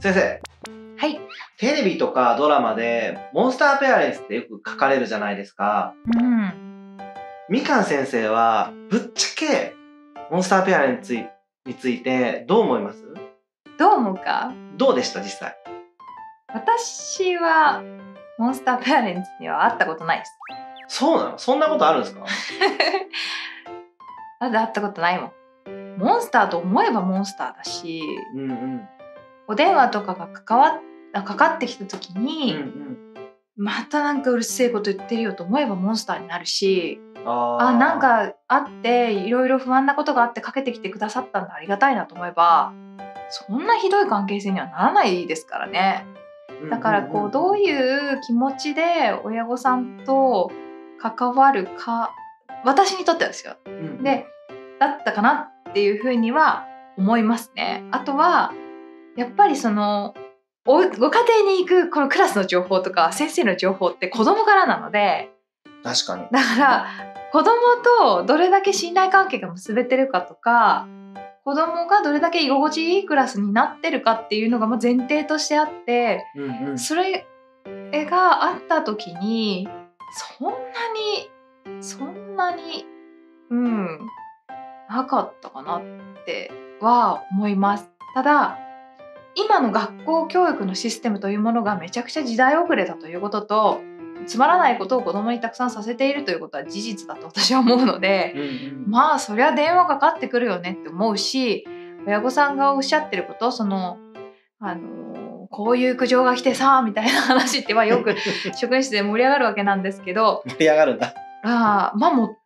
先生。はい。テレビとかドラマでモンスターペアレンツってよく書かれるじゃないですか。うん。みかん先生はぶっちゃけモンスターペアレンツについてどう思います？どう思うか？どうでした実際？私はモンスターペアレンツには会ったことないです。そうなの？そんなことあるんですか？なんで会ったことないもん。モンスターと思えばモンスターだし、うんうんお電話とかが関わかかってきた時うんに、うん。またなんかうるせえこと言ってるよと思えばモンスターになるし、あー。あなんかあっていろいろ不安なことがあってかけてきてくださったんだありがたいなと思えばそんなひどい関係性にはならないですからね。だからこうどういう気持ちで親御さんと関わるか私にとってはですよ。うん。でだったかなっていうふうには思いますね。あとはやっぱりそのおご家庭に行くこのクラスの情報とか先生の情報って子供からなので確かにだから子供とどれだけ信頼関係が結べてるかとか子供がどれだけ居心地いいクラスになってるかっていうのがまあ前提としてあってうんうんそれがあった時にそんなにそんなにうんなかったかなっては思います。ただ今の学校教育のシステムというものがめちゃくちゃ時代遅れだということとつまらないことを子供にたくさんさせているということは事実だと私は思うのでうんうん。まあそりゃ電話かかってくるよねって思うし親御さんがおっしゃってることそのあのこういう苦情が来てさみたいな話ってはよく 職員室で盛り上がるわけなんですけど盛り上がるんだ。あーまあもう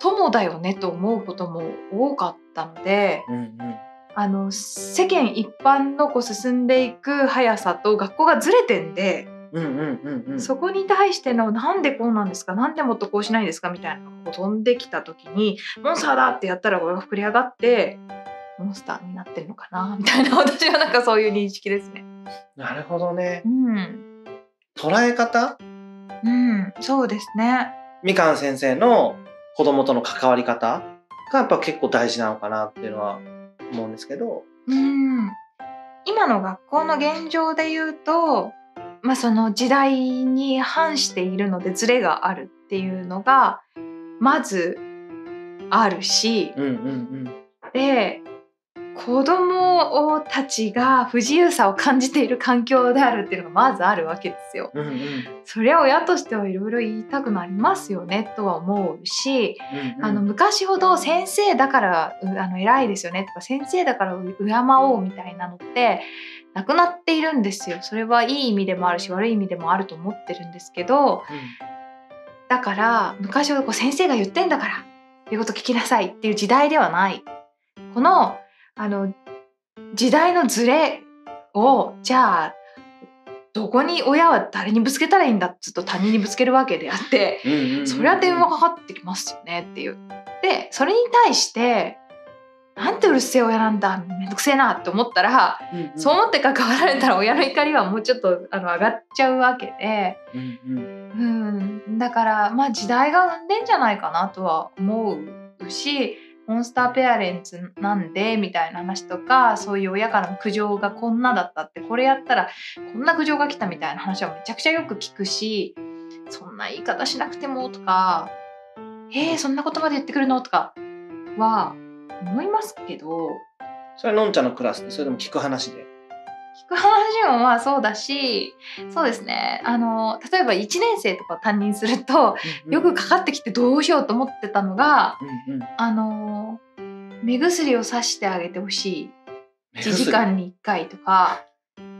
友だよねと思うことも多かったのでうんうんあの世間一般のこう進んでいく速さと学校がずれてんで、うんうんうんうん。そこに対してのなんでこうなんですか？なんでもっとこうしないんですか？みたいなのが飛んできた時にモンスターだってやったらこれが膨れ上がってモンスターになってるのかな？みたいな私はなんかそういう認識ですね。なるほどね。うん、捉え方？うん、そうですね。みかん先生の子供との関わり方がやっぱ結構大事なのかなっていうのは思うんですけどうん、今の学校の現状で言うと、まあ、その時代に反しているのでズレがあるっていうのがまずあるしうんうんで子供たちが不自由さを感じている環境であるっていうのがまずあるわけですよ。うんうんうんそりゃ親としてはいろいろ言いたくなりますよねとは思うし、うんあの昔ほど先生だからうあの偉いですよねとか先生だからう敬おうみたいなのってなくなっているんですよ。それはいい意味でもあるし悪い意味でもあると思ってるんですけどだから昔ほどこう先生が言ってんだから言うこと聞きなさいっていう時代ではない。このあの時代のズレをじゃあどこに親は誰にぶつけたらいいんだっつうと他人にぶつけるわけであってそりゃ電話かかってきますよねっていう。でそれに対してなんてうるせえ親なんだめんどくせえなって思ったら、うんうん。そう思って関わられたら親の怒りはもうちょっとあの上がっちゃうわけで、うんうん。うん、だからまあ時代が生んでんじゃないかなとは思うしモンスターペアレンツなんでみたいな話とかそういう親からの苦情がこんなだったってこれやったらこんな苦情が来たみたいな話はめちゃくちゃよく聞くしそんな言い方しなくてもとか「えー、そんな言葉で言ってくるの?」とかは思いますけどそれのんちゃんのクラスでそれでも聞く話で聞く話もまあそうだしそうですね。あの例えば1年生とかを担任するとよくかかってきてどうしようと思ってたのがうんうん。あの目薬をさしてあげてほしい。1時間に1回とか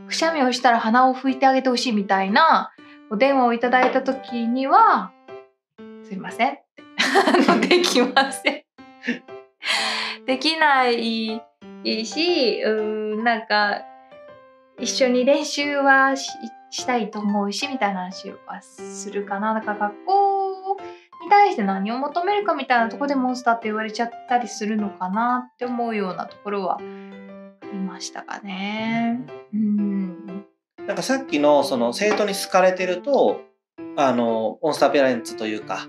くしゃみをしたら鼻を拭いてあげてほしいみたいなお電話をいただいた時には「すいません」ってできません。できないしうーんなんか一緒に練習はししたいと思うしみたいな話はするかなだから学校に対して何を求めるかみたいなところでモンスターって言われちゃったりするのかなって思うようなところはありましたかね。うんなんかさっきのその生徒に好かれてるとあのモンスターペアレンツというか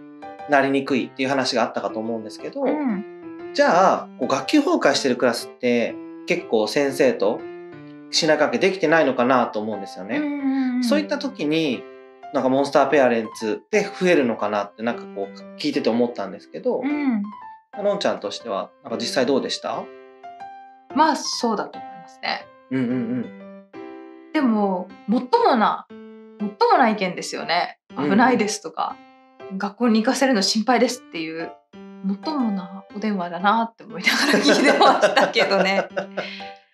なりにくいっていう話があったかと思うんですけど、うんじゃあこう学級崩壊してるクラスって結構先生と信頼関係できてないのかなと思うんですよね。そういった時になんかモンスターペアレンツで増えるのかなってなんかこう聞いてて思ったんですけど、うん、のんちゃんとしてはなんか実際どうでした？まあそうだと思いますね。うんうんうん、でももっともなもっともな意見ですよね。危ないですとか、うん、学校に行かせるの心配ですっていうもっともなお電話だなって思いながら聞いてましたけどね。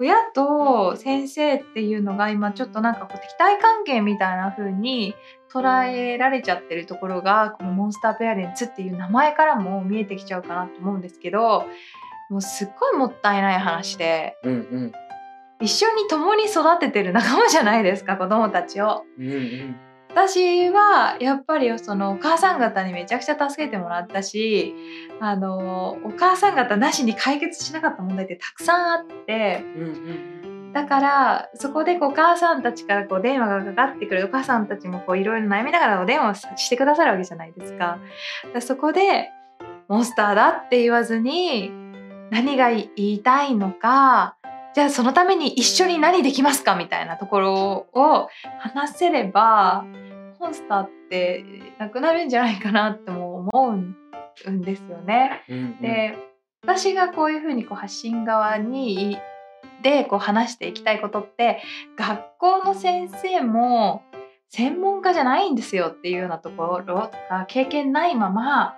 親と先生っていうのが今ちょっとなんかこう敵対関係みたいな風に捉えられちゃってるところがこのモンスターペアレンツっていう名前からも見えてきちゃうかなと思うんですけどもうすっごいもったいない話で、うんうん、一緒に共に育ててる仲間じゃないですか子供たちを。うんうん私はやっぱりそのお母さん方にめちゃくちゃ助けてもらったしあのお母さん方なしに解決しなかった問題ってたくさんあって、うんうんだからそこでお母さんたちからこう電話がかかってくるお母さんたちもいろいろ悩みながらお電話してくださるわけじゃないですか。かそこでモンスターだって言わずに何が言いたいのかじゃあそのために一緒に何できますかみたいなところを話せればモンスターってなくなるんじゃないかなっても思うんですよね。うんうん、で私がこういうふうにこう発信側にでこう話していきたいことって学校の先生も専門家じゃないんですよっていうようなところとか経験ないまま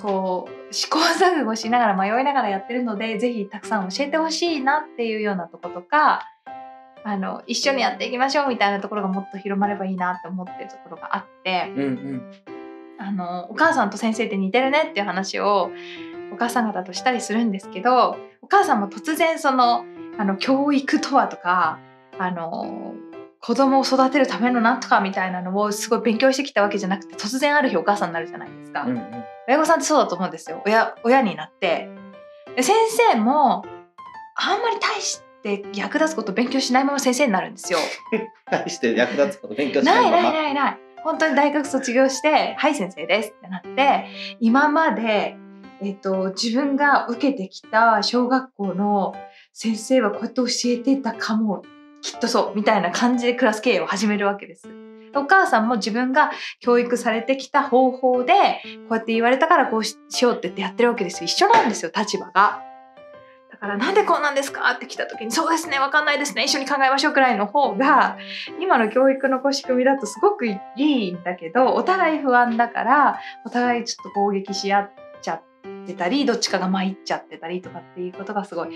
こう試行錯誤しながら迷いながらやってるので是非たくさん教えてほしいなっていうようなとことかあの一緒にやっていきましょうみたいなところがもっと広まればいいなって思ってるところがあって、うんうん、あのお母さんと先生って似てるねっていう話をお母さん方としたりするんですけどお母さんも突然そのあの教育とはとかあの子供を育てるためのなんとかみたいなのをすごい勉強してきたわけじゃなくて突然ある日お母さんになるじゃないですか。うんうん、親御さんってそうだと思うんですよ親親になって先生もあんまり大して役立つこと勉強しないまま先生になるんですよ。大して役立つこと勉強しないままないないないない本当に大学卒業して「はい先生です」ってなって今まで、えっと、自分が受けてきた小学校の先生はこうやって教えてたかもきっとそうみたいな感じでクラス経営を始めるわけです。お母さんも自分が教育されてきた方法でこうやって言われたからこうしようって言ってやってるわけですよ一緒なんですよ立場が。だからなんでこうなんですかって来た時にそうですねわかんないですね一緒に考えましょうくらいの方が今の教育の仕組みだとすごくいいんだけどお互い不安だからお互いちょっと攻撃し合っちゃってたりどっちかが参っちゃってたりとかっていうことがすごい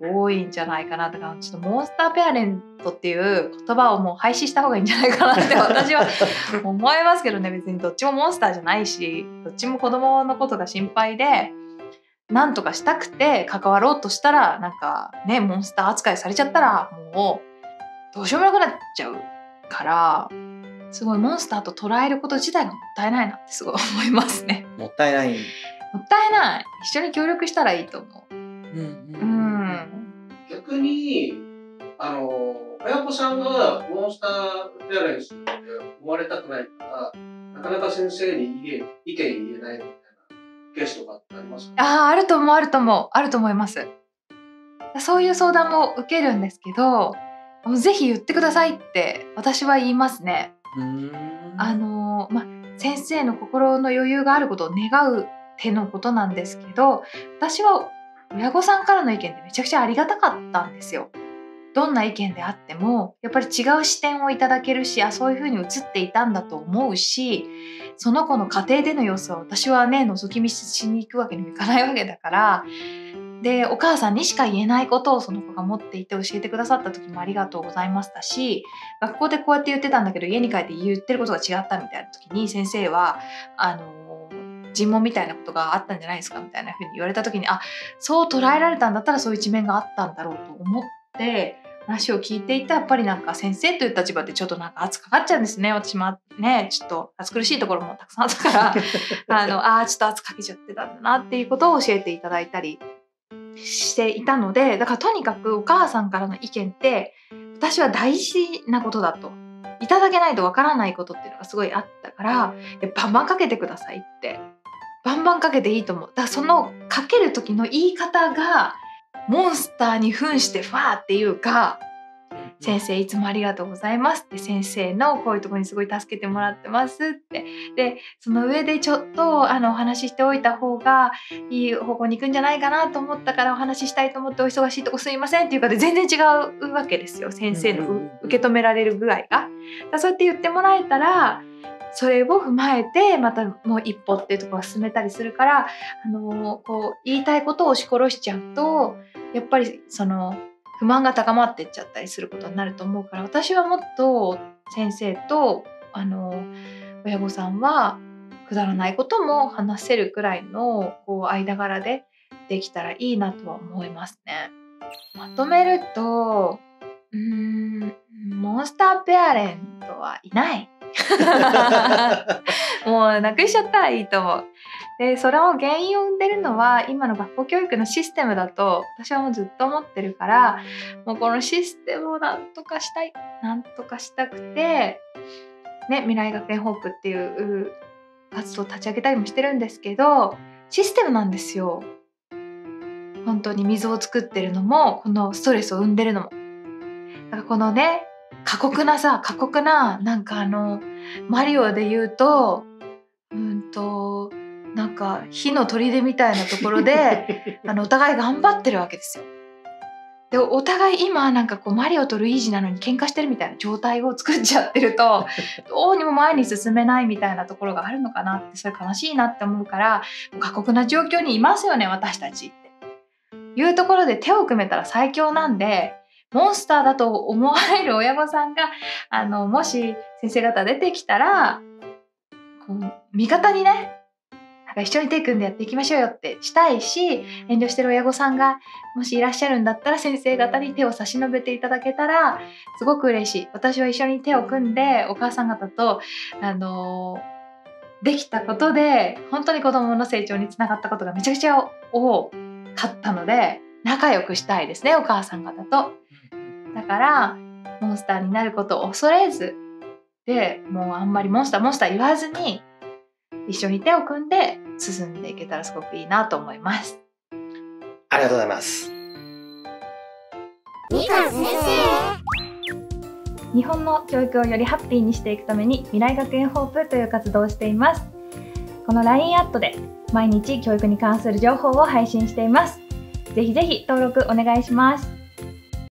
多いんじゃないかなだからちょっとモンスターペアレントっていう言葉をもう廃止した方がいいんじゃないかなって私は 思いますけどね別にどっちもモンスターじゃないしどっちも子供のことが心配で何とかしたくて関わろうとしたらなんかねモンスター扱いされちゃったらもうどうしようもなくなっちゃうからすごいモンスターと捉えること自体がもったいないなってすごい思いますね。もったいない。もったいない。一緒に協力したらいいと思う。うん、うん、逆にあの親子さんがモンスターペアレンスって思われたくないからなかなか先生に意見意見言えないみたいなケースとかってありますか、あああると思うあると思う。あると思います。そういう相談も受けるんですけどぜひ言ってくださいって私は言いますね。あのま先生の心の余裕があることを願う手のことなんですけど私は親御さんからの意見ってめちゃくちゃありがたかったんですよ。どんな意見であってもやっぱり違う視点をいただけるしあそういうふうに映っていたんだと思うしその子の家庭での様子は私はね覗き見しに行くわけにもいかないわけだからでお母さんにしか言えないことをその子が持っていて教えてくださった時もありがとうございましたし学校でこうやって言ってたんだけど家に帰って言ってることが違ったみたいな時に先生はあの尋問みたいなことがあったんじゃないですか？みたいな風に言われた時にあそう捉えられたんだったらそういう一面があったんだろうと思って話を聞いていたやっぱりなんか先生という立場でちょっとなんか圧かかっちゃうんですね。私もねちょっと暑苦しいところもたくさんあったから。あのあちょっと圧かけちゃってたんだなっていうことを教えていただいたりしていたのでだからとにかくお母さんからの意見って私は大事なことだと。いただけないとわからないことっていうのがすごいあったからバンバンかけてくださいってバンバンかけていいと思う。だからそのかける時の言い方がモンスターに扮してファーっていうか先生いつもありがとうございますって先生のこういうところにすごい助けてもらってますって。でその上でちょっとあのお話ししておいた方がいい方向に行くんじゃないかなと思ったからお話ししたいと思ってお忙しいとこすいませんっていうかで全然違うわけですよ。先生のう受け止められる具合が。だそうやって言ってもらえたらそれを踏まえてまたもう一歩っていうところを進めたりするからあのこう言いたいことを押し殺しちゃうとやっぱりその不満が高まってっちゃったりすることになると思うから私はもっと先生とあの親御さんはくだらないことも話せるくらいのこう間柄でできたらいいなとは思いますね。まとめるとうーんモンスターペアレントはいない もうなくしちゃったらいいと思う。でそれを原因を生んでるのは今の学校教育のシステムだと私はもうずっと思ってるからもうこのシステムをなんとかしたいなんとかしたくて、ね、未来学園ホープっていう活動を立ち上げたりもしてるんですけどシステムなんですよ。本当に水を作ってるのもこのストレスを生んでるのも。だからこのね過酷なさ過酷ななんかあのマリオで言うとうんとなんか火の砦みたいなところで あのお互い頑張ってるわけですよ。でお互い今なんかこうマリオとルイージなのに喧嘩してるみたいな状態を作っちゃってると どうにも前に進めないみたいなところがあるのかなってそれ悲しいなって思うから過酷な状況にいますよね私たちって。いうところで手を組めたら最強なんでモンスターだと思われる親御さんがあのもし先生方出てきたらこう味方にねなんか一緒に手組んでやっていきましょうよってしたいし遠慮してる親御さんがもしいらっしゃるんだったら先生方に手を差し伸べていただけたらすごく嬉しい。私は一緒に手を組んでお母さん方とあのできたことで本当に子どもの成長につながったことがめちゃくちゃ多かったので仲良くしたいですねお母さん方と。だからモンスターになることを恐れずでもうあんまりモンスターモンスター言わずに一緒に手を組んで進んでいけたらすごくいいなと思います。ありがとうございます。日本の教育をよりハッピーにしていくために未来学園ホープという活動をしています。この LINE アットで毎日教育に関する情報を配信していますぜひぜひ登録お願いします。